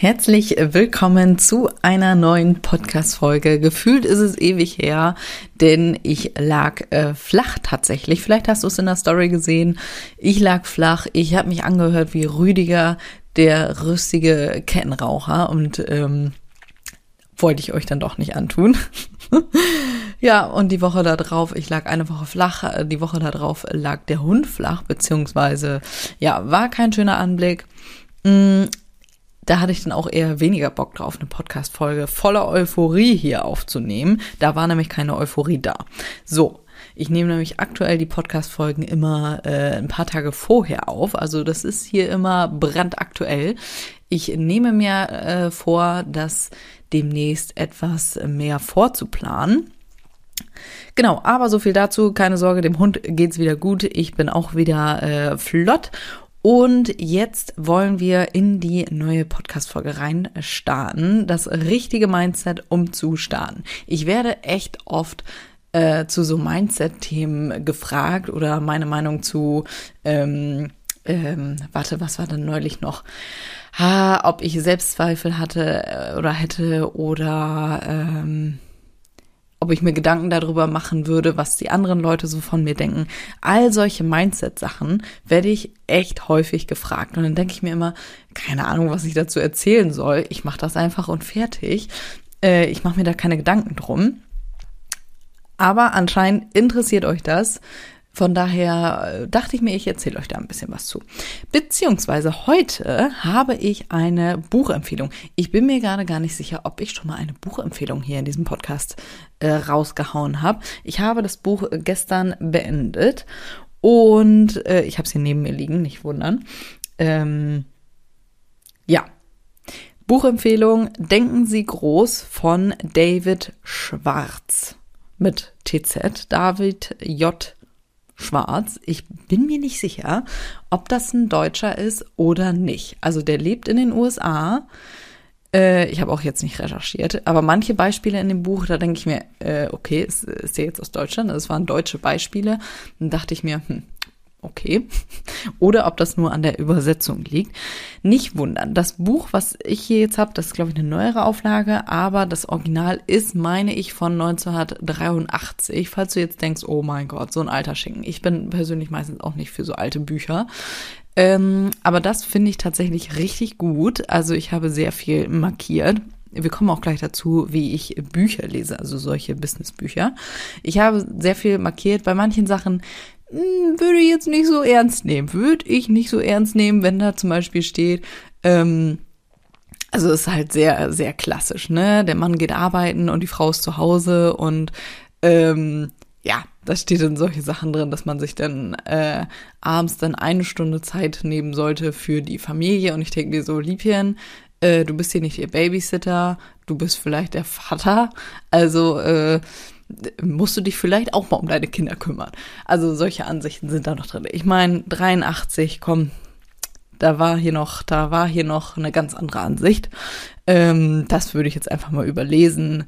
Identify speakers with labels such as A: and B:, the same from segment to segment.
A: Herzlich willkommen zu einer neuen Podcast-Folge. Gefühlt ist es ewig her, denn ich lag äh, flach tatsächlich. Vielleicht hast du es in der Story gesehen. Ich lag flach. Ich habe mich angehört wie Rüdiger, der rüstige Kettenraucher und ähm, wollte ich euch dann doch nicht antun. ja, und die Woche da drauf, ich lag eine Woche flach, die Woche da drauf lag der Hund flach, beziehungsweise, ja, war kein schöner Anblick. Da hatte ich dann auch eher weniger Bock drauf, eine Podcast-Folge voller Euphorie hier aufzunehmen. Da war nämlich keine Euphorie da. So. Ich nehme nämlich aktuell die Podcast-Folgen immer äh, ein paar Tage vorher auf. Also das ist hier immer brandaktuell. Ich nehme mir äh, vor, das demnächst etwas mehr vorzuplanen. Genau, aber so viel dazu. Keine Sorge, dem Hund geht's wieder gut. Ich bin auch wieder äh, flott und jetzt wollen wir in die neue Podcast-Folge rein starten. Das richtige Mindset, um zu starten. Ich werde echt oft äh, zu so Mindset-Themen gefragt oder meine Meinung zu, ähm, ähm, warte, was war denn neulich noch? Ha, ob ich Selbstzweifel hatte äh, oder hätte oder ähm, ob ich mir Gedanken darüber machen würde, was die anderen Leute so von mir denken. All solche Mindset-Sachen werde ich echt häufig gefragt. Und dann denke ich mir immer, keine Ahnung, was ich dazu erzählen soll. Ich mache das einfach und fertig. Äh, ich mache mir da keine Gedanken drum. Aber anscheinend interessiert euch das. Von daher äh, dachte ich mir, ich erzähle euch da ein bisschen was zu. Beziehungsweise heute habe ich eine Buchempfehlung. Ich bin mir gerade gar nicht sicher, ob ich schon mal eine Buchempfehlung hier in diesem Podcast äh, rausgehauen habe. Ich habe das Buch gestern beendet und äh, ich habe es hier neben mir liegen, nicht wundern. Ähm, ja. Buchempfehlung Denken Sie groß von David Schwarz mit TZ, David J schwarz. Ich bin mir nicht sicher, ob das ein Deutscher ist oder nicht. Also der lebt in den USA. Äh, ich habe auch jetzt nicht recherchiert, aber manche Beispiele in dem Buch, da denke ich mir, äh, okay, ist, ist der jetzt aus Deutschland? Das waren deutsche Beispiele. Dann dachte ich mir, hm, okay. Oder ob das nur an der Übersetzung liegt. Nicht wundern. Das Buch, was ich hier jetzt habe, das ist, glaube ich, eine neuere Auflage, aber das Original ist, meine ich, von 1983. Falls du jetzt denkst, oh mein Gott, so ein alter Schinken. Ich bin persönlich meistens auch nicht für so alte Bücher. Ähm, aber das finde ich tatsächlich richtig gut. Also ich habe sehr viel markiert. Wir kommen auch gleich dazu, wie ich Bücher lese, also solche Businessbücher. Ich habe sehr viel markiert. Bei manchen Sachen würde ich jetzt nicht so ernst nehmen. Würde ich nicht so ernst nehmen, wenn da zum Beispiel steht, ähm, also ist halt sehr, sehr klassisch, ne? Der Mann geht arbeiten und die Frau ist zu Hause und ähm, ja, da steht dann solche Sachen drin, dass man sich dann äh, abends dann eine Stunde Zeit nehmen sollte für die Familie. Und ich denke mir so, Liebchen, äh, du bist hier nicht ihr Babysitter, du bist vielleicht der Vater. Also äh, musst du dich vielleicht auch mal um deine Kinder kümmern. Also solche Ansichten sind da noch drin. Ich meine, 83, komm, da war hier noch, da war hier noch eine ganz andere Ansicht. Ähm, das würde ich jetzt einfach mal überlesen.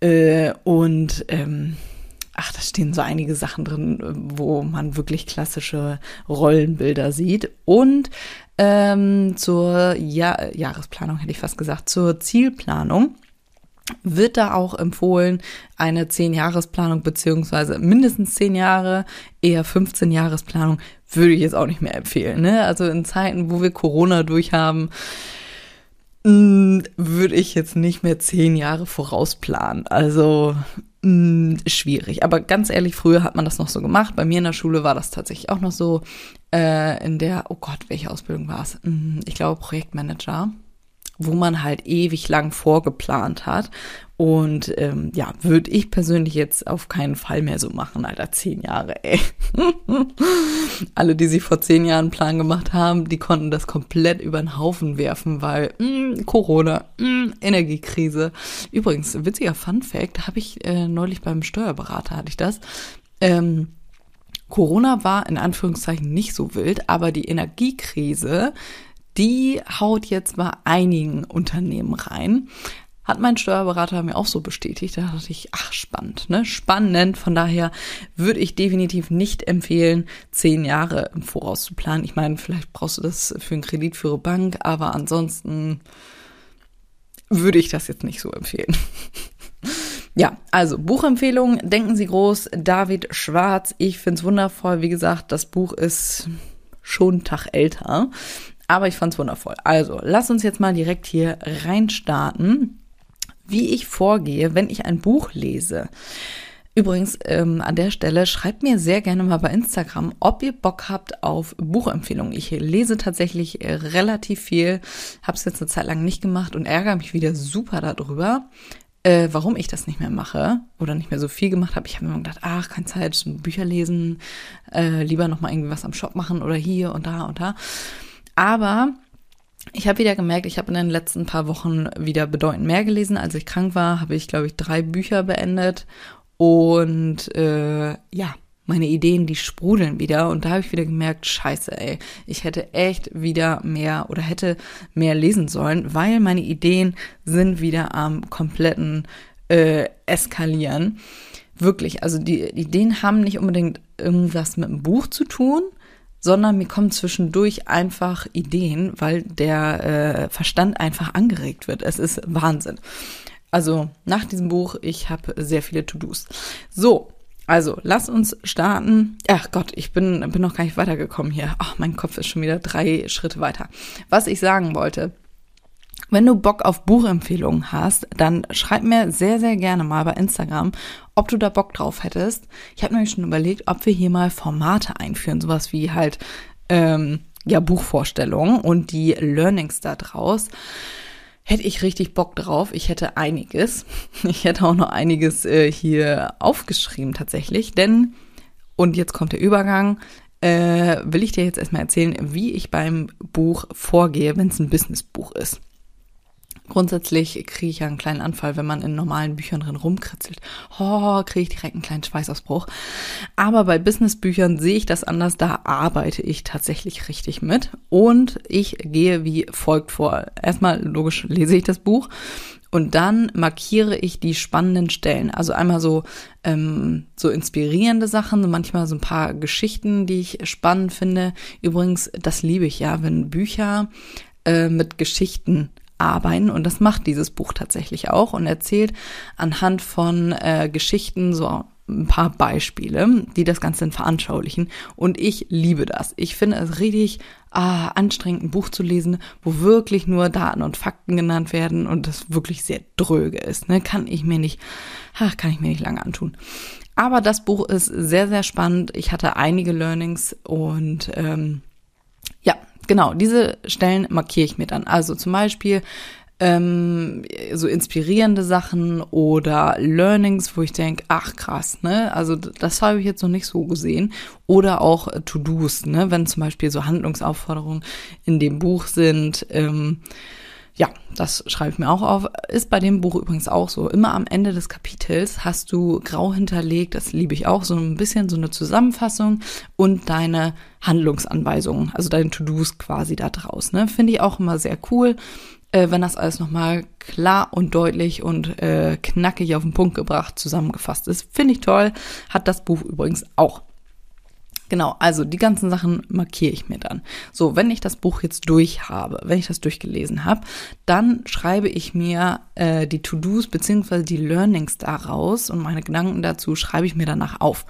A: Äh, und ähm, ach, da stehen so einige Sachen drin, wo man wirklich klassische Rollenbilder sieht. Und ähm, zur ja Jahresplanung hätte ich fast gesagt, zur Zielplanung wird da auch empfohlen, eine 10-Jahres-Planung beziehungsweise mindestens 10 Jahre, eher 15-Jahres-Planung würde ich jetzt auch nicht mehr empfehlen. Ne? Also in Zeiten, wo wir Corona durchhaben, mm, würde ich jetzt nicht mehr 10 Jahre vorausplanen. Also mm, schwierig. Aber ganz ehrlich, früher hat man das noch so gemacht. Bei mir in der Schule war das tatsächlich auch noch so. Äh, in der, oh Gott, welche Ausbildung war es? Mm, ich glaube Projektmanager wo man halt ewig lang vorgeplant hat. Und ähm, ja, würde ich persönlich jetzt auf keinen Fall mehr so machen, Alter, zehn Jahre, ey. Alle, die sich vor zehn Jahren einen Plan gemacht haben, die konnten das komplett über den Haufen werfen, weil mh, mm, Corona, mh, mm, Energiekrise. Übrigens, witziger Fun Fact, habe ich äh, neulich beim Steuerberater, hatte ich das. Ähm, Corona war in Anführungszeichen nicht so wild, aber die Energiekrise, die haut jetzt bei einigen Unternehmen rein. Hat mein Steuerberater mir auch so bestätigt. Da dachte ich, ach, spannend, ne? Spannend. Von daher würde ich definitiv nicht empfehlen, zehn Jahre im Voraus zu planen. Ich meine, vielleicht brauchst du das für einen Kredit für eine Bank, aber ansonsten würde ich das jetzt nicht so empfehlen. Ja, also Buchempfehlung, denken Sie groß, David Schwarz. Ich find's wundervoll. Wie gesagt, das Buch ist schon einen Tag älter, aber ich fand's wundervoll. Also, lass uns jetzt mal direkt hier reinstarten, wie ich vorgehe, wenn ich ein Buch lese. Übrigens, ähm, an der Stelle schreibt mir sehr gerne mal bei Instagram, ob ihr Bock habt auf Buchempfehlungen. Ich lese tatsächlich äh, relativ viel, habe es jetzt eine Zeit lang nicht gemacht und ärgere mich wieder super darüber äh, warum ich das nicht mehr mache oder nicht mehr so viel gemacht habe. Ich habe immer gedacht, ach, keine Zeit, Bücher lesen, äh, lieber noch mal irgendwie was am Shop machen oder hier und da und da. Aber ich habe wieder gemerkt, ich habe in den letzten paar Wochen wieder bedeutend mehr gelesen. Als ich krank war, habe ich, glaube ich, drei Bücher beendet. Und äh, ja, meine Ideen, die sprudeln wieder. Und da habe ich wieder gemerkt, scheiße, ey, ich hätte echt wieder mehr oder hätte mehr lesen sollen, weil meine Ideen sind wieder am kompletten äh, Eskalieren. Wirklich, also die Ideen haben nicht unbedingt irgendwas mit dem Buch zu tun, sondern mir kommen zwischendurch einfach Ideen, weil der äh, Verstand einfach angeregt wird. Es ist Wahnsinn. Also nach diesem Buch, ich habe sehr viele To-Dos. So, also, lass uns starten. Ach Gott, ich bin, bin noch gar nicht weitergekommen hier. Ach, mein Kopf ist schon wieder drei Schritte weiter. Was ich sagen wollte. Wenn du Bock auf Buchempfehlungen hast, dann schreib mir sehr, sehr gerne mal bei Instagram, ob du da Bock drauf hättest. Ich habe nämlich schon überlegt, ob wir hier mal Formate einführen, sowas wie halt ähm, ja Buchvorstellungen und die Learnings da draus hätte ich richtig Bock drauf. Ich hätte einiges. Ich hätte auch noch einiges äh, hier aufgeschrieben tatsächlich. Denn, und jetzt kommt der Übergang, äh, will ich dir jetzt erstmal erzählen, wie ich beim Buch vorgehe, wenn es ein Businessbuch ist. Grundsätzlich kriege ich ja einen kleinen Anfall, wenn man in normalen Büchern drin rumkritzelt. Oh, kriege ich direkt einen kleinen Schweißausbruch. Aber bei Businessbüchern sehe ich das anders. Da arbeite ich tatsächlich richtig mit. Und ich gehe wie folgt vor. Erstmal, logisch, lese ich das Buch. Und dann markiere ich die spannenden Stellen. Also einmal so, ähm, so inspirierende Sachen, manchmal so ein paar Geschichten, die ich spannend finde. Übrigens, das liebe ich ja, wenn Bücher äh, mit Geschichten arbeiten und das macht dieses Buch tatsächlich auch und erzählt anhand von äh, Geschichten so ein paar Beispiele, die das Ganze veranschaulichen. Und ich liebe das. Ich finde es richtig ah, anstrengend, ein Buch zu lesen, wo wirklich nur Daten und Fakten genannt werden und das wirklich sehr dröge ist. Ne? Kann ich mir nicht, ach, kann ich mir nicht lange antun. Aber das Buch ist sehr, sehr spannend. Ich hatte einige Learnings und ähm, genau, diese Stellen markiere ich mir dann. Also zum Beispiel ähm, so inspirierende Sachen oder Learnings, wo ich denke, ach krass, ne? Also das habe ich jetzt noch nicht so gesehen. Oder auch To-Dos, ne? Wenn zum Beispiel so Handlungsaufforderungen in dem Buch sind. Ähm, ja, das schreibe ich mir auch auf. Ist bei dem Buch übrigens auch so. Immer am Ende des Kapitels hast du grau hinterlegt, das liebe ich auch, so ein bisschen so eine Zusammenfassung und deine Handlungsanweisungen, also deine To-Dos quasi da draus. Ne? Finde ich auch immer sehr cool, äh, wenn das alles nochmal klar und deutlich und äh, knackig auf den Punkt gebracht zusammengefasst ist. Finde ich toll. Hat das Buch übrigens auch. Genau, also die ganzen Sachen markiere ich mir dann. So, wenn ich das Buch jetzt durch habe, wenn ich das durchgelesen habe, dann schreibe ich mir äh, die To-Dos beziehungsweise die Learnings daraus und meine Gedanken dazu schreibe ich mir danach auf.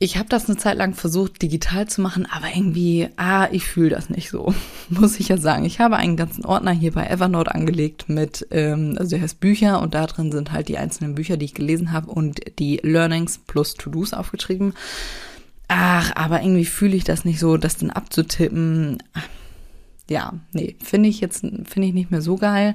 A: Ich habe das eine Zeit lang versucht, digital zu machen, aber irgendwie, ah, ich fühle das nicht so, muss ich ja sagen. Ich habe einen ganzen Ordner hier bei Evernote angelegt mit, ähm, also der heißt Bücher und da drin sind halt die einzelnen Bücher, die ich gelesen habe und die Learnings plus To-Dos aufgeschrieben ach, aber irgendwie fühle ich das nicht so, das dann abzutippen. ja, nee, finde ich jetzt, finde ich nicht mehr so geil.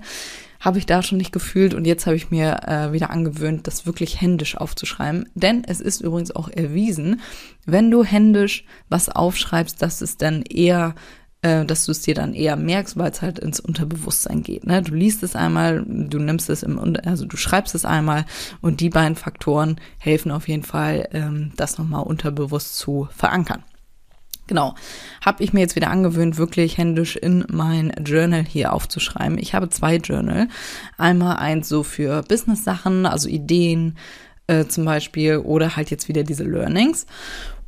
A: Habe ich da schon nicht gefühlt und jetzt habe ich mir äh, wieder angewöhnt, das wirklich händisch aufzuschreiben. Denn es ist übrigens auch erwiesen, wenn du händisch was aufschreibst, dass es dann eher äh, dass du es dir dann eher merkst, weil es halt ins Unterbewusstsein geht. Ne? Du liest es einmal, du nimmst es im, also du schreibst es einmal und die beiden Faktoren helfen auf jeden Fall, ähm, das nochmal unterbewusst zu verankern. Genau, habe ich mir jetzt wieder angewöhnt, wirklich händisch in mein Journal hier aufzuschreiben. Ich habe zwei Journal. Einmal eins so für Business-Sachen, also Ideen äh, zum Beispiel, oder halt jetzt wieder diese Learnings.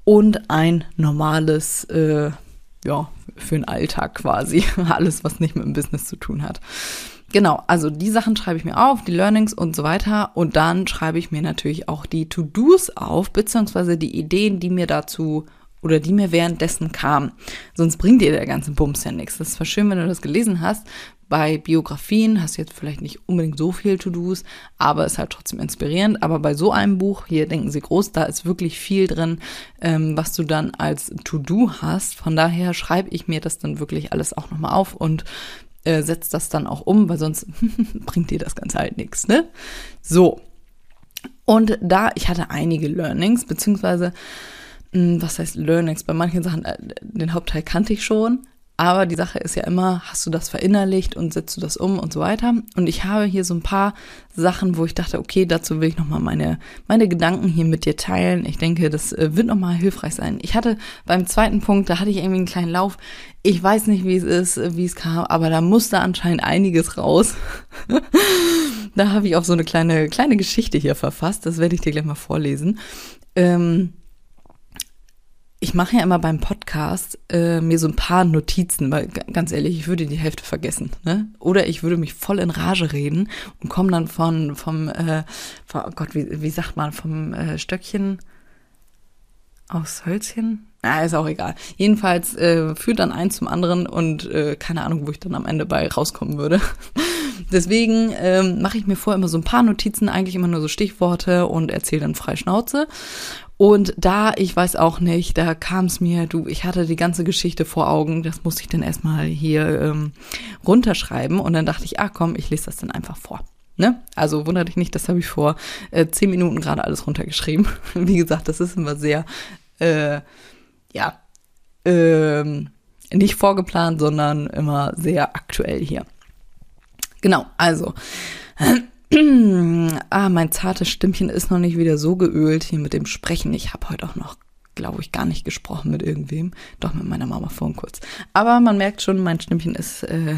A: Und ein normales, äh, ja, für den Alltag quasi. Alles, was nicht mit dem Business zu tun hat. Genau, also die Sachen schreibe ich mir auf, die Learnings und so weiter. Und dann schreibe ich mir natürlich auch die To-Dos auf, beziehungsweise die Ideen, die mir dazu oder die mir währenddessen kamen. Sonst bringt dir der ganze Bums ja nichts. Das ist zwar schön, wenn du das gelesen hast. Bei Biografien hast du jetzt vielleicht nicht unbedingt so viel To-Dos, aber ist halt trotzdem inspirierend. Aber bei so einem Buch, hier denken Sie groß, da ist wirklich viel drin, ähm, was du dann als To-Do hast. Von daher schreibe ich mir das dann wirklich alles auch nochmal auf und äh, setze das dann auch um, weil sonst bringt dir das Ganze halt nichts, ne? So. Und da, ich hatte einige Learnings, beziehungsweise was heißt Learnings? Bei manchen Sachen, äh, den Hauptteil kannte ich schon, aber die Sache ist ja immer, hast du das verinnerlicht und setzt du das um und so weiter. Und ich habe hier so ein paar Sachen, wo ich dachte, okay, dazu will ich nochmal meine, meine Gedanken hier mit dir teilen. Ich denke, das äh, wird nochmal hilfreich sein. Ich hatte beim zweiten Punkt, da hatte ich irgendwie einen kleinen Lauf. Ich weiß nicht, wie es ist, wie es kam, aber da musste anscheinend einiges raus. da habe ich auch so eine kleine, kleine Geschichte hier verfasst. Das werde ich dir gleich mal vorlesen. Ähm, ich mache ja immer beim Podcast äh, mir so ein paar Notizen, weil ganz ehrlich, ich würde die Hälfte vergessen. Ne? Oder ich würde mich voll in Rage reden und komme dann von vom, äh, von, oh Gott, wie, wie sagt man, vom äh, Stöckchen aus Hölzchen? Na, ist auch egal. Jedenfalls äh, führt dann eins zum anderen und äh, keine Ahnung, wo ich dann am Ende bei rauskommen würde. Deswegen ähm, mache ich mir vorher immer so ein paar Notizen, eigentlich immer nur so Stichworte und erzähle dann frei Schnauze. Und da, ich weiß auch nicht, da kam es mir, du, ich hatte die ganze Geschichte vor Augen, das musste ich dann erstmal hier ähm, runterschreiben und dann dachte ich, ah komm, ich lese das dann einfach vor. Ne? Also wundere dich nicht, das habe ich vor äh, zehn Minuten gerade alles runtergeschrieben. Wie gesagt, das ist immer sehr, äh, ja, ähm, nicht vorgeplant, sondern immer sehr aktuell hier. Genau, also ah, mein zartes Stimmchen ist noch nicht wieder so geölt hier mit dem Sprechen. Ich habe heute auch noch, glaube ich, gar nicht gesprochen mit irgendwem. Doch mit meiner Mama vorhin kurz. Aber man merkt schon, mein Stimmchen ist äh,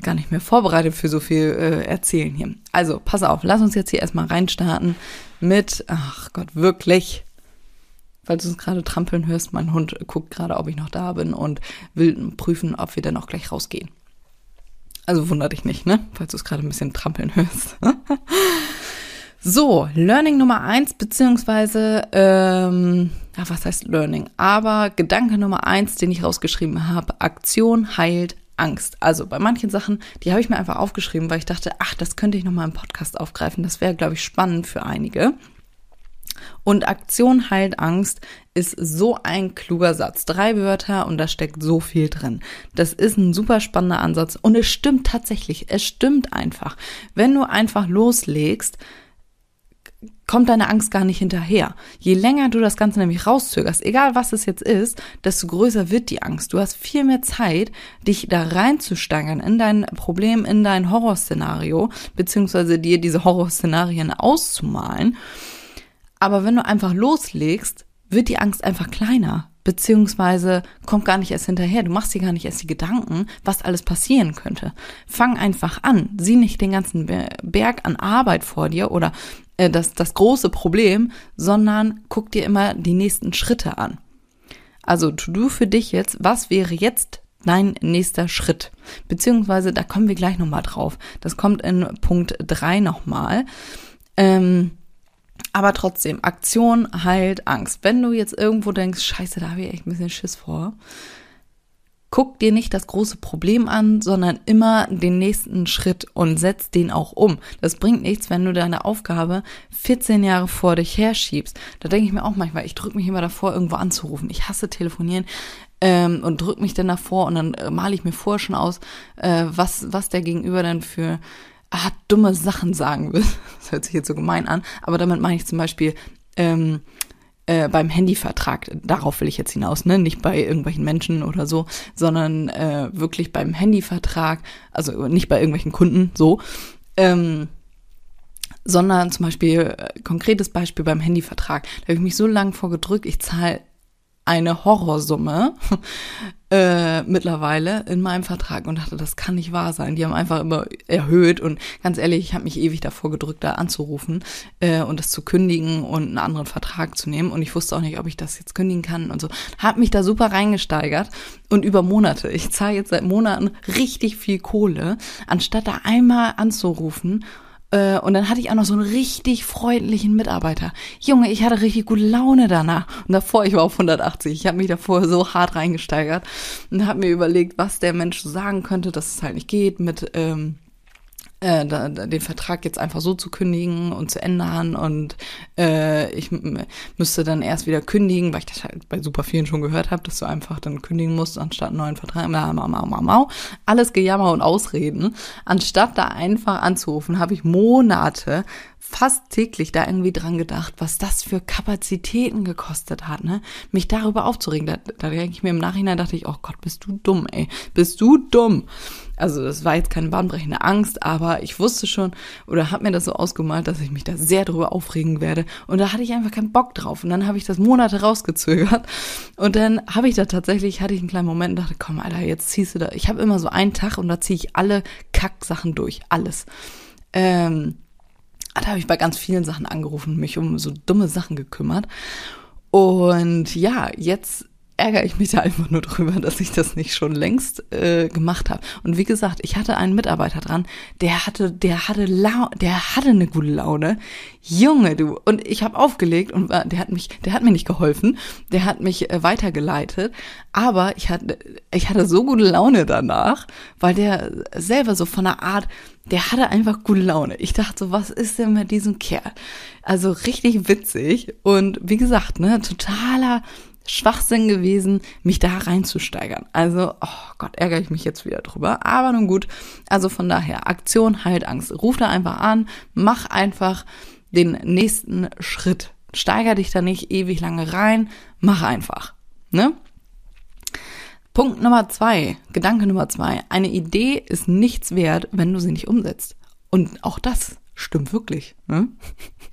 A: gar nicht mehr vorbereitet für so viel äh, Erzählen hier. Also, pass auf, lass uns jetzt hier erstmal reinstarten mit, ach Gott, wirklich. Falls du es gerade trampeln hörst, mein Hund guckt gerade, ob ich noch da bin und will prüfen, ob wir dann auch gleich rausgehen. Also wundert dich nicht, ne? Falls du es gerade ein bisschen trampeln hörst. so, Learning Nummer eins, beziehungsweise, ähm, ja, was heißt Learning? Aber Gedanke Nummer eins, den ich rausgeschrieben habe, Aktion heilt Angst. Also bei manchen Sachen, die habe ich mir einfach aufgeschrieben, weil ich dachte, ach, das könnte ich nochmal im Podcast aufgreifen. Das wäre, glaube ich, spannend für einige. Und Aktion heilt Angst ist so ein kluger Satz. Drei Wörter und da steckt so viel drin. Das ist ein super spannender Ansatz und es stimmt tatsächlich. Es stimmt einfach. Wenn du einfach loslegst, kommt deine Angst gar nicht hinterher. Je länger du das Ganze nämlich rauszögerst, egal was es jetzt ist, desto größer wird die Angst. Du hast viel mehr Zeit, dich da reinzusteigern in dein Problem, in dein Horrorszenario, beziehungsweise dir diese Horrorszenarien auszumalen. Aber wenn du einfach loslegst, wird die Angst einfach kleiner, beziehungsweise kommt gar nicht erst hinterher. Du machst dir gar nicht erst die Gedanken, was alles passieren könnte. Fang einfach an. Sieh nicht den ganzen Berg an Arbeit vor dir oder äh, das, das große Problem, sondern guck dir immer die nächsten Schritte an. Also tu du für dich jetzt, was wäre jetzt dein nächster Schritt? Beziehungsweise, da kommen wir gleich nochmal drauf. Das kommt in Punkt drei nochmal. Ähm, aber trotzdem, Aktion heilt Angst. Wenn du jetzt irgendwo denkst, scheiße, da habe ich echt ein bisschen Schiss vor, guck dir nicht das große Problem an, sondern immer den nächsten Schritt und setz den auch um. Das bringt nichts, wenn du deine Aufgabe 14 Jahre vor dich herschiebst. Da denke ich mir auch manchmal, ich drücke mich immer davor, irgendwo anzurufen. Ich hasse telefonieren. ähm, und drück mich dann davor und dann äh, male ich mir vorher schon aus, äh, was, was der Gegenüber dann für ah, dumme Sachen sagen will. Das hört sich jetzt so gemein an, aber damit meine ich zum Beispiel, ähm, äh, beim Handyvertrag, darauf will ich jetzt hinaus, ne? Nicht bei irgendwelchen Menschen oder so, sondern äh, wirklich beim Handyvertrag, also nicht bei irgendwelchen Kunden, so. Ähm, sondern zum Beispiel, äh, konkretes Beispiel beim Handyvertrag. Da habe ich mich so lange vorgedrückt, ich zahle eine Horrorsumme äh, mittlerweile in meinem Vertrag und dachte, das kann nicht wahr sein. Die haben einfach immer erhöht und ganz ehrlich, ich habe mich ewig davor gedrückt, da anzurufen äh, und das zu kündigen und einen anderen Vertrag zu nehmen und ich wusste auch nicht, ob ich das jetzt kündigen kann und so. Hab mich da super reingesteigert und über Monate. Ich zahle jetzt seit Monaten richtig viel Kohle, anstatt da einmal anzurufen und dann hatte ich auch noch so einen richtig freundlichen Mitarbeiter. Junge, ich hatte richtig gute Laune danach. Und davor, ich war auf 180. Ich habe mich davor so hart reingesteigert und habe mir überlegt, was der Mensch sagen könnte, dass es halt nicht geht mit ähm, äh, da, den Vertrag jetzt einfach so zu kündigen und zu ändern und äh, ich müsste dann erst wieder kündigen, weil ich das halt bei super vielen schon gehört habe, dass du einfach dann kündigen musst, anstatt einen neuen Vertrag. Mau, mau, mau, mau. Alles Gejammer und Ausreden. Anstatt da einfach anzurufen, habe ich Monate fast täglich da irgendwie dran gedacht, was das für Kapazitäten gekostet hat, ne? Mich darüber aufzuregen. Da, da denke ich mir im Nachhinein, dachte ich, oh Gott, bist du dumm, ey. Bist du dumm. Also das war jetzt keine bahnbrechende Angst, aber ich wusste schon oder habe mir das so ausgemalt, dass ich mich da sehr drüber aufregen werde. Und da hatte ich einfach keinen Bock drauf. Und dann habe ich das Monate rausgezögert. Und dann habe ich da tatsächlich, hatte ich einen kleinen Moment und dachte, komm, Alter, jetzt ziehst du da. Ich habe immer so einen Tag und da ziehe ich alle Kacksachen durch. Alles. Ähm, da habe ich bei ganz vielen Sachen angerufen, mich um so dumme Sachen gekümmert. Und ja, jetzt ärgere ich mich da einfach nur drüber, dass ich das nicht schon längst äh, gemacht habe. Und wie gesagt, ich hatte einen Mitarbeiter dran, der hatte, der hatte lau der hatte eine gute Laune. Junge, du. Und ich habe aufgelegt und der hat mich, der hat mir nicht geholfen, der hat mich äh, weitergeleitet. Aber ich hatte, ich hatte so gute Laune danach, weil der selber so von der Art, der hatte einfach gute Laune. Ich dachte so, was ist denn mit diesem Kerl? Also richtig witzig und wie gesagt, ne, totaler Schwachsinn gewesen, mich da reinzusteigern. Also, oh Gott, ärgere ich mich jetzt wieder drüber. Aber nun gut. Also von daher, Aktion halt Angst. Ruf da einfach an, mach einfach den nächsten Schritt. Steiger dich da nicht ewig lange rein, mach einfach. Ne? Punkt Nummer zwei, Gedanke Nummer zwei. Eine Idee ist nichts wert, wenn du sie nicht umsetzt. Und auch das stimmt wirklich. Ne?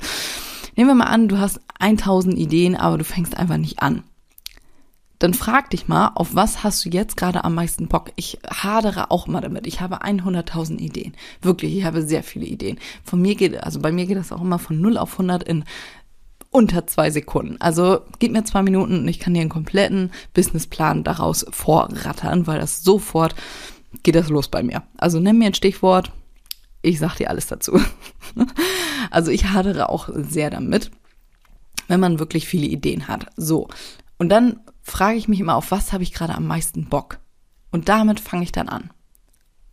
A: Nehmen wir mal an, du hast 1000 Ideen, aber du fängst einfach nicht an dann frag dich mal, auf was hast du jetzt gerade am meisten Bock? Ich hadere auch mal damit. Ich habe 100.000 Ideen. Wirklich, ich habe sehr viele Ideen. Von mir geht, also bei mir geht das auch immer von 0 auf 100 in unter zwei Sekunden. Also gib mir zwei Minuten und ich kann dir einen kompletten Businessplan daraus vorrattern, weil das sofort geht das los bei mir. Also nimm mir ein Stichwort, ich sag dir alles dazu. also ich hadere auch sehr damit, wenn man wirklich viele Ideen hat. So. Und dann frage ich mich immer, auf was habe ich gerade am meisten Bock? Und damit fange ich dann an.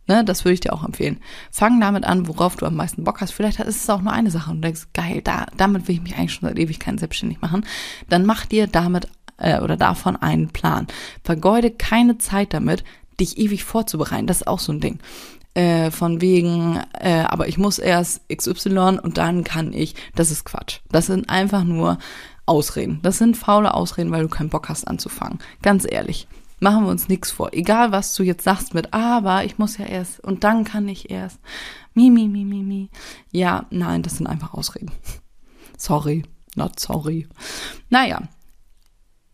A: Ne, das würde ich dir auch empfehlen. Fang damit an, worauf du am meisten Bock hast. Vielleicht ist es auch nur eine Sache und du denkst, geil, da, damit will ich mich eigentlich schon seit Ewigkeiten selbstständig machen. Dann mach dir damit äh, oder davon einen Plan. Vergeude keine Zeit damit, dich ewig vorzubereiten. Das ist auch so ein Ding. Äh, von wegen, äh, aber ich muss erst XY und dann kann ich. Das ist Quatsch. Das sind einfach nur Ausreden. Das sind faule Ausreden, weil du keinen Bock hast anzufangen. Ganz ehrlich. Machen wir uns nichts vor. Egal, was du jetzt sagst mit, aber ich muss ja erst und dann kann ich erst. Mi, mi, mi, mi, mi. Ja, nein, das sind einfach Ausreden. Sorry, not sorry. Naja,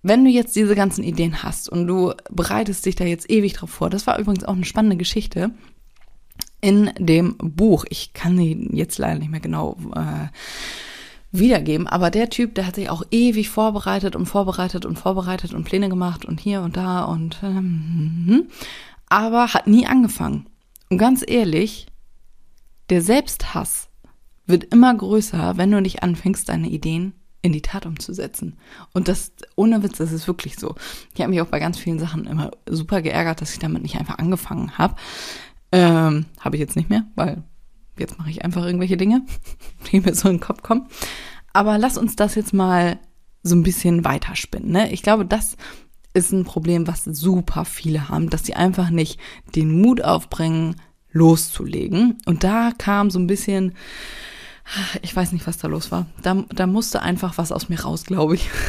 A: wenn du jetzt diese ganzen Ideen hast und du bereitest dich da jetzt ewig drauf vor, das war übrigens auch eine spannende Geschichte in dem Buch. Ich kann die jetzt leider nicht mehr genau äh, wiedergeben. Aber der Typ, der hat sich auch ewig vorbereitet und vorbereitet und vorbereitet und Pläne gemacht und hier und da und ähm, aber hat nie angefangen. Und ganz ehrlich, der Selbsthass wird immer größer, wenn du nicht anfängst, deine Ideen in die Tat umzusetzen. Und das, ohne Witz, das ist wirklich so. Ich habe mich auch bei ganz vielen Sachen immer super geärgert, dass ich damit nicht einfach angefangen habe. Ähm, habe ich jetzt nicht mehr, weil jetzt mache ich einfach irgendwelche Dinge, die mir so in den Kopf kommen. Aber lass uns das jetzt mal so ein bisschen weiterspinnen. Ne? Ich glaube, das ist ein Problem, was super viele haben, dass sie einfach nicht den Mut aufbringen, loszulegen. Und da kam so ein bisschen, ich weiß nicht, was da los war. Da, da musste einfach was aus mir raus, glaube ich.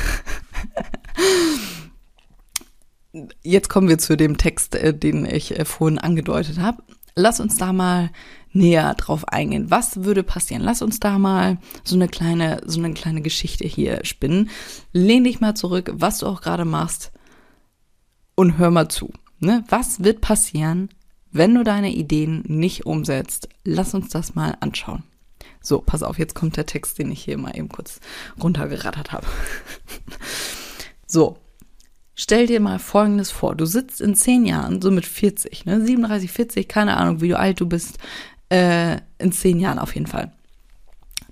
A: Jetzt kommen wir zu dem Text, äh, den ich äh, vorhin angedeutet habe. Lass uns da mal näher drauf eingehen. Was würde passieren? Lass uns da mal so eine kleine, so eine kleine Geschichte hier spinnen. Lehn dich mal zurück, was du auch gerade machst und hör mal zu. Ne? Was wird passieren, wenn du deine Ideen nicht umsetzt? Lass uns das mal anschauen. So, pass auf, jetzt kommt der Text, den ich hier mal eben kurz runtergerattert habe. so, stell dir mal Folgendes vor. Du sitzt in zehn Jahren, so mit 40, ne? 37, 40, keine Ahnung, wie du alt du bist, äh, in zehn Jahren auf jeden Fall.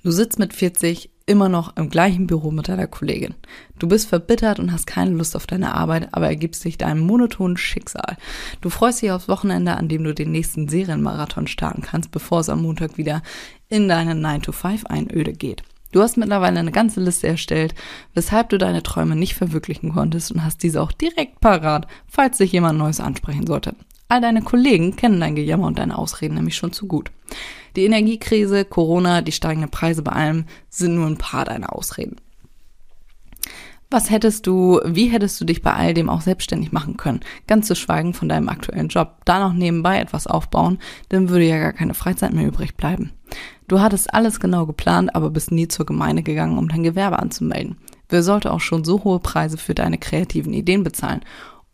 A: Du sitzt mit 40 immer noch im gleichen Büro mit deiner Kollegin. Du bist verbittert und hast keine Lust auf deine Arbeit, aber ergibst dich deinem monotonen Schicksal. Du freust dich aufs Wochenende, an dem du den nächsten Serienmarathon starten kannst, bevor es am Montag wieder in deine 9-to-5-Einöde geht. Du hast mittlerweile eine ganze Liste erstellt, weshalb du deine Träume nicht verwirklichen konntest und hast diese auch direkt parat, falls sich jemand Neues ansprechen sollte. All deine Kollegen kennen dein Gejammer und deine Ausreden nämlich schon zu gut. Die Energiekrise, Corona, die steigenden Preise bei allem sind nur ein paar deiner Ausreden. Was hättest du, wie hättest du dich bei all dem auch selbstständig machen können? Ganz zu schweigen von deinem aktuellen Job. Da noch nebenbei etwas aufbauen, dann würde ja gar keine Freizeit mehr übrig bleiben. Du hattest alles genau geplant, aber bist nie zur Gemeinde gegangen, um dein Gewerbe anzumelden. Wer sollte auch schon so hohe Preise für deine kreativen Ideen bezahlen?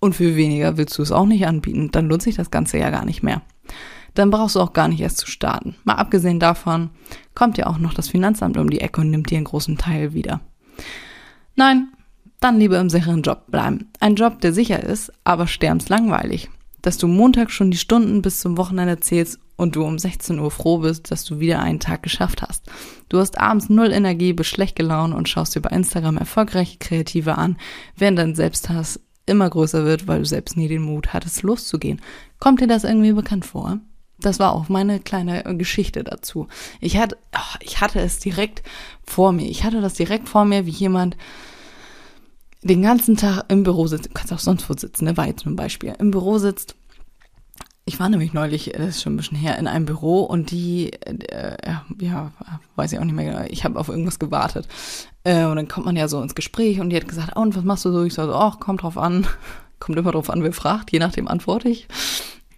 A: Und für weniger willst du es auch nicht anbieten, dann lohnt sich das Ganze ja gar nicht mehr. Dann brauchst du auch gar nicht erst zu starten. Mal abgesehen davon kommt ja auch noch das Finanzamt um die Ecke und nimmt dir einen großen Teil wieder. Nein, dann lieber im sicheren Job bleiben. Ein Job, der sicher ist, aber sterbenslangweilig. Dass du Montag schon die Stunden bis zum Wochenende zählst und du um 16 Uhr froh bist, dass du wieder einen Tag geschafft hast. Du hast abends null Energie, bist schlecht gelaunt und schaust dir bei Instagram erfolgreiche Kreative an, während dein Selbsthass immer größer wird, weil du selbst nie den Mut hattest, loszugehen. Kommt dir das irgendwie bekannt vor? Das war auch meine kleine Geschichte dazu. Ich hatte, oh, ich hatte es direkt vor mir. Ich hatte das direkt vor mir, wie jemand den ganzen Tag im Büro sitzt. Du kannst auch sonst wo sitzen, ne? War jetzt nur ein Beispiel. Im Büro sitzt. Ich war nämlich neulich, das ist schon ein bisschen her, in einem Büro und die, äh, ja, weiß ich auch nicht mehr genau, ich habe auf irgendwas gewartet. Äh, und dann kommt man ja so ins Gespräch und die hat gesagt, oh, und was machst du so? Ich sage so, ach, kommt drauf an. Kommt immer drauf an, wer fragt, je nachdem antworte ich.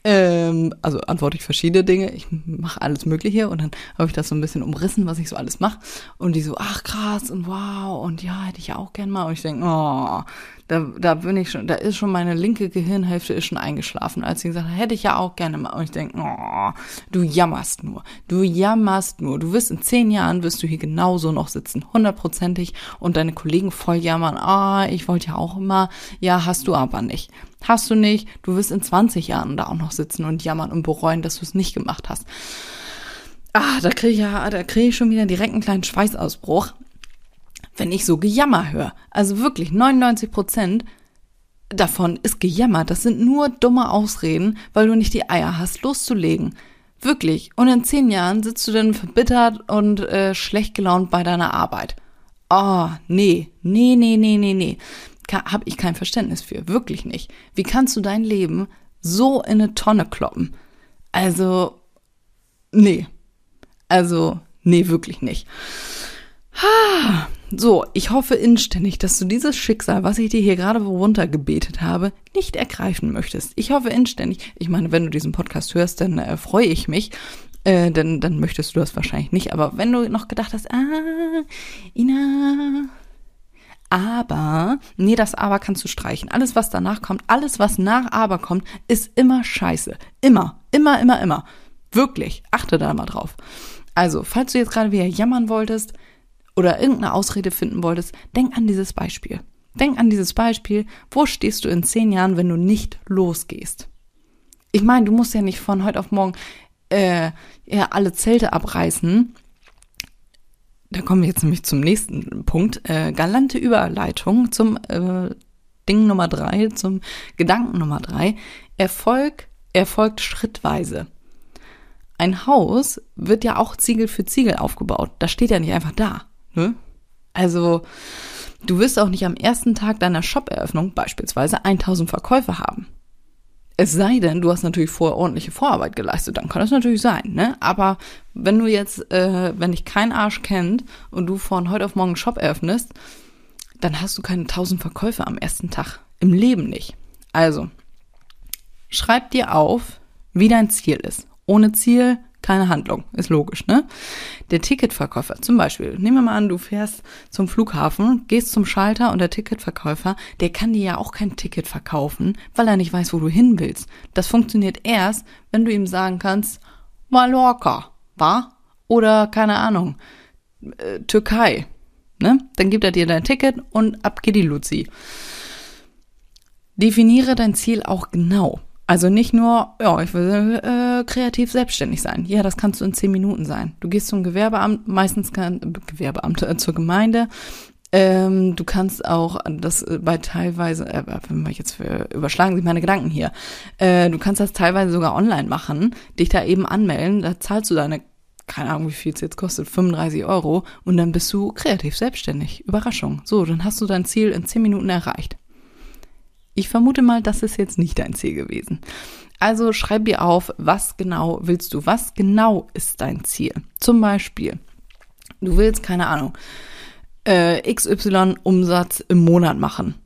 A: Ähm, also antworte ich verschiedene Dinge. Ich mache alles Mögliche und dann habe ich das so ein bisschen umrissen, was ich so alles mache. Und die so, ach krass und wow und ja, hätte ich ja auch gern mal. Und ich denke, oh, da, da bin ich schon, da ist schon meine linke Gehirnhälfte ist schon eingeschlafen, als sie gesagt hat, hätte ich ja auch gerne mal. Und ich denke, oh, du jammerst nur, du jammerst nur. Du wirst in zehn Jahren wirst du hier genauso noch sitzen, hundertprozentig, und deine Kollegen voll jammern, ah, ich wollte ja auch immer, ja, hast du aber nicht. Hast du nicht, du wirst in 20 Jahren da auch noch sitzen und jammern und bereuen, dass du es nicht gemacht hast. Ah, da kriege ich ja, da kriege ich schon wieder direkt einen kleinen Schweißausbruch wenn ich so Gejammer höre. Also wirklich 99 Prozent davon ist Gejammer. Das sind nur dumme Ausreden, weil du nicht die Eier hast, loszulegen. Wirklich. Und in zehn Jahren sitzt du dann verbittert und äh, schlecht gelaunt bei deiner Arbeit. Oh, nee, nee, nee, nee, nee, nee. Hab ich kein Verständnis für. Wirklich nicht. Wie kannst du dein Leben so in eine Tonne kloppen? Also, nee. Also, nee, wirklich nicht. So, ich hoffe inständig, dass du dieses Schicksal, was ich dir hier gerade runtergebetet habe, nicht ergreifen möchtest. Ich hoffe inständig, ich meine, wenn du diesen Podcast hörst, dann äh, freue ich mich, äh, denn dann möchtest du das wahrscheinlich nicht. Aber wenn du noch gedacht hast, ah, Ina, aber, nee, das aber kannst du streichen. Alles, was danach kommt, alles, was nach aber kommt, ist immer scheiße. Immer, immer, immer, immer. Wirklich, achte da mal drauf. Also, falls du jetzt gerade wieder jammern wolltest, oder irgendeine Ausrede finden wolltest, denk an dieses Beispiel. Denk an dieses Beispiel, wo stehst du in zehn Jahren, wenn du nicht losgehst? Ich meine, du musst ja nicht von heute auf morgen äh, ja, alle Zelte abreißen. Da kommen wir jetzt nämlich zum nächsten Punkt. Äh, galante Überleitung zum äh, Ding Nummer drei, zum Gedanken Nummer drei. Erfolg erfolgt schrittweise. Ein Haus wird ja auch Ziegel für Ziegel aufgebaut. Das steht ja nicht einfach da. Ne? Also Du wirst auch nicht am ersten Tag deiner Shop-Eröffnung beispielsweise 1000 Verkäufe haben. Es sei denn, du hast natürlich vorher ordentliche Vorarbeit geleistet, dann kann das natürlich sein, ne? Aber wenn du jetzt, äh, wenn dich kein Arsch kennt und du von heute auf morgen einen Shop eröffnest, dann hast du keine 1000 Verkäufe am ersten Tag. Im Leben nicht. Also, schreib dir auf, wie dein Ziel ist. Ohne Ziel keine Handlung. Ist logisch, ne? Der Ticketverkäufer, zum Beispiel, nehmen wir mal an, du fährst zum Flughafen, gehst zum Schalter und der Ticketverkäufer, der kann dir ja auch kein Ticket verkaufen, weil er nicht weiß, wo du hin willst. Das funktioniert erst, wenn du ihm sagen kannst, Mallorca, wa? Oder, keine Ahnung, äh, Türkei, ne? Dann gibt er dir dein Ticket und ab geht die Luzi. Definiere dein Ziel auch genau. Also nicht nur, ja, ich will äh, kreativ selbstständig sein. Ja, das kannst du in zehn Minuten sein. Du gehst zum Gewerbeamt, meistens kann äh, Gewerbeamt äh, zur Gemeinde. Ähm, du kannst auch das äh, bei teilweise, äh, wenn wir jetzt für, überschlagen sich meine Gedanken hier. Äh, du kannst das teilweise sogar online machen, dich da eben anmelden. Da zahlst du deine keine Ahnung, wie viel es jetzt kostet, 35 Euro und dann bist du kreativ selbstständig. Überraschung. So, dann hast du dein Ziel in 10 Minuten erreicht. Ich vermute mal, das ist jetzt nicht dein Ziel gewesen. Also schreib dir auf, was genau willst du? Was genau ist dein Ziel? Zum Beispiel, du willst, keine Ahnung, äh, XY Umsatz im Monat machen.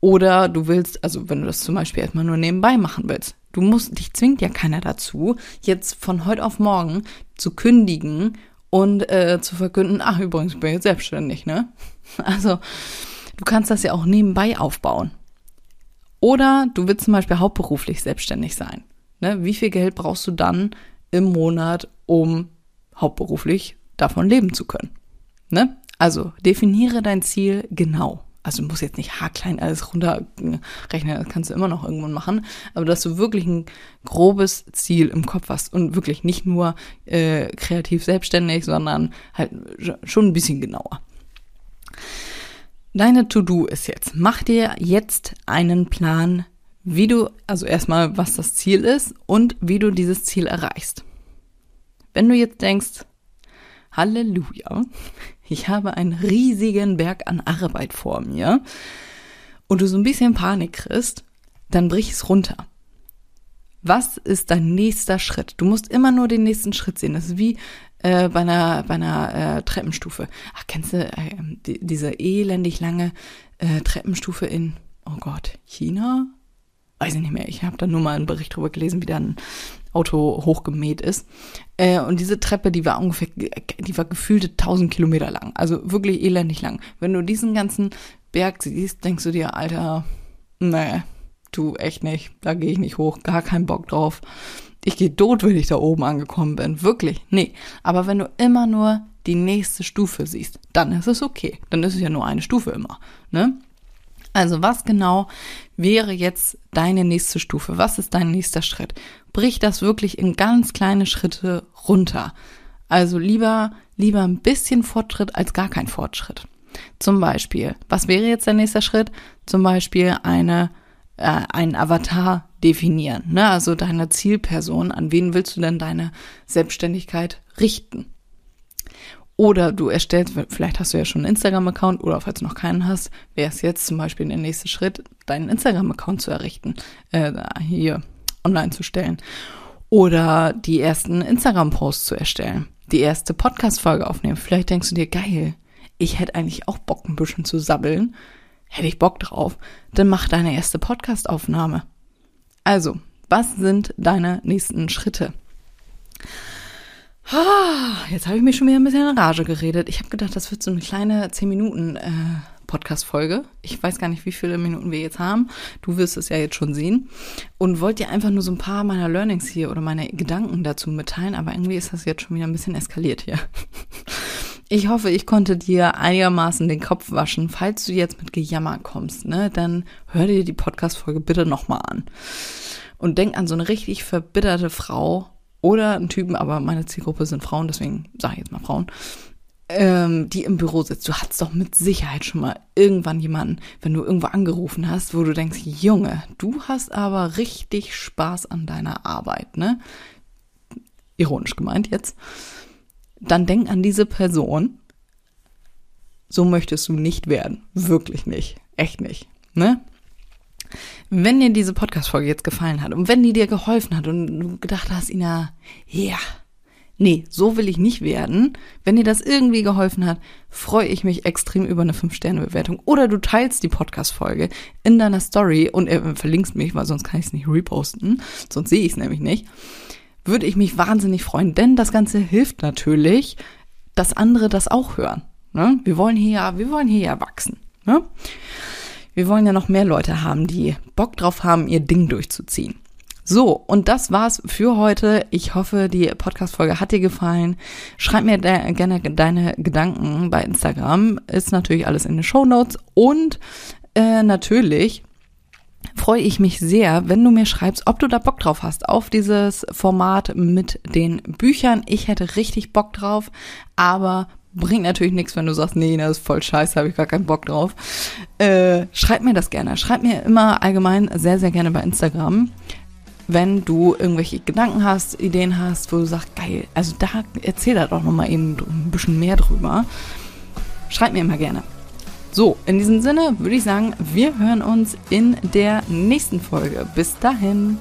A: Oder du willst, also wenn du das zum Beispiel erstmal nur nebenbei machen willst, du musst, dich zwingt ja keiner dazu, jetzt von heute auf morgen zu kündigen und äh, zu verkünden, ach übrigens, ich bin jetzt selbstständig, ne? Also, du kannst das ja auch nebenbei aufbauen. Oder du willst zum Beispiel hauptberuflich selbstständig sein. Ne? Wie viel Geld brauchst du dann im Monat, um hauptberuflich davon leben zu können? Ne? Also definiere dein Ziel genau. Also du musst jetzt nicht haarklein alles runterrechnen, das kannst du immer noch irgendwann machen, aber dass du wirklich ein grobes Ziel im Kopf hast und wirklich nicht nur äh, kreativ selbstständig, sondern halt schon ein bisschen genauer. Deine To-Do ist jetzt, mach dir jetzt einen Plan, wie du, also erstmal, was das Ziel ist und wie du dieses Ziel erreichst. Wenn du jetzt denkst, Halleluja, ich habe einen riesigen Berg an Arbeit vor mir und du so ein bisschen Panik kriegst, dann brich es runter. Was ist dein nächster Schritt? Du musst immer nur den nächsten Schritt sehen. Das ist wie äh, bei einer, bei einer äh, Treppenstufe. Ach, kennst du äh, die, diese elendig lange äh, Treppenstufe in, oh Gott, China? Weiß ich nicht mehr. Ich habe da nur mal einen Bericht drüber gelesen, wie da ein Auto hochgemäht ist. Äh, und diese Treppe, die war ungefähr, die war gefühlte 1000 Kilometer lang. Also wirklich elendig lang. Wenn du diesen ganzen Berg siehst, denkst du dir, Alter, nee, du echt nicht. Da gehe ich nicht hoch. Gar keinen Bock drauf ich gehe tot, wenn ich da oben angekommen bin. Wirklich. Nee. Aber wenn du immer nur die nächste Stufe siehst, dann ist es okay. Dann ist es ja nur eine Stufe immer. Ne? Also was genau wäre jetzt deine nächste Stufe? Was ist dein nächster Schritt? Brich das wirklich in ganz kleine Schritte runter. Also lieber, lieber ein bisschen Fortschritt als gar kein Fortschritt. Zum Beispiel, was wäre jetzt der nächste Schritt? Zum Beispiel eine, äh, ein Avatar definieren. Ne? Also deine Zielperson, an wen willst du denn deine Selbstständigkeit richten? Oder du erstellst, vielleicht hast du ja schon einen Instagram-Account oder falls du noch keinen hast, wäre es jetzt zum Beispiel der nächste Schritt, deinen Instagram-Account zu errichten, äh, hier online zu stellen. Oder die ersten Instagram-Posts zu erstellen, die erste Podcast-Folge aufnehmen. Vielleicht denkst du dir, geil, ich hätte eigentlich auch Bock, ein bisschen zu sabbeln. Hätte ich Bock drauf. Dann mach deine erste Podcast-Aufnahme. Also, was sind deine nächsten Schritte? Jetzt habe ich mich schon wieder ein bisschen in Rage geredet. Ich habe gedacht, das wird so eine kleine 10 Minuten äh, Podcast-Folge. Ich weiß gar nicht, wie viele Minuten wir jetzt haben. Du wirst es ja jetzt schon sehen. Und wollte dir einfach nur so ein paar meiner Learnings hier oder meine Gedanken dazu mitteilen, aber irgendwie ist das jetzt schon wieder ein bisschen eskaliert hier. Ich hoffe, ich konnte dir einigermaßen den Kopf waschen. Falls du jetzt mit Gejammer kommst, ne, dann hör dir die Podcast-Folge bitte nochmal an. Und denk an so eine richtig verbitterte Frau oder einen Typen, aber meine Zielgruppe sind Frauen, deswegen sage ich jetzt mal Frauen, ähm, die im Büro sitzt. Du hattest doch mit Sicherheit schon mal irgendwann jemanden, wenn du irgendwo angerufen hast, wo du denkst, Junge, du hast aber richtig Spaß an deiner Arbeit, ne? Ironisch gemeint jetzt dann denk an diese Person. so möchtest du nicht werden. Wirklich nicht. Echt nicht. Ne? Wenn dir diese Podcast-Folge jetzt gefallen hat und wenn die dir geholfen hat und du gedacht hast, Ina, ja, nee, so will ich nicht werden. Wenn dir das irgendwie geholfen hat, freue ich mich extrem über eine 5-Sterne-Bewertung. Oder du teilst die Podcast-Folge in deiner Story und äh, verlinkst mich, weil sonst kann ich es nicht reposten, sonst sehe ich es nämlich nicht. Würde ich mich wahnsinnig freuen, denn das Ganze hilft natürlich, dass andere das auch hören. Ne? Wir wollen hier ja, wir wollen hier ja wachsen. Ne? Wir wollen ja noch mehr Leute haben, die Bock drauf haben, ihr Ding durchzuziehen. So, und das war's für heute. Ich hoffe, die Podcast-Folge hat dir gefallen. Schreib mir de gerne deine Gedanken bei Instagram. Ist natürlich alles in den Show Notes. Und äh, natürlich freue ich mich sehr, wenn du mir schreibst, ob du da Bock drauf hast, auf dieses Format mit den Büchern. Ich hätte richtig Bock drauf, aber bringt natürlich nichts, wenn du sagst, nee, das ist voll scheiße, habe ich gar keinen Bock drauf. Äh, schreib mir das gerne. Schreib mir immer allgemein sehr, sehr gerne bei Instagram, wenn du irgendwelche Gedanken hast, Ideen hast, wo du sagst, geil, also da erzähl da doch nochmal eben ein bisschen mehr drüber. Schreib mir immer gerne. So, in diesem Sinne würde ich sagen, wir hören uns in der nächsten Folge. Bis dahin.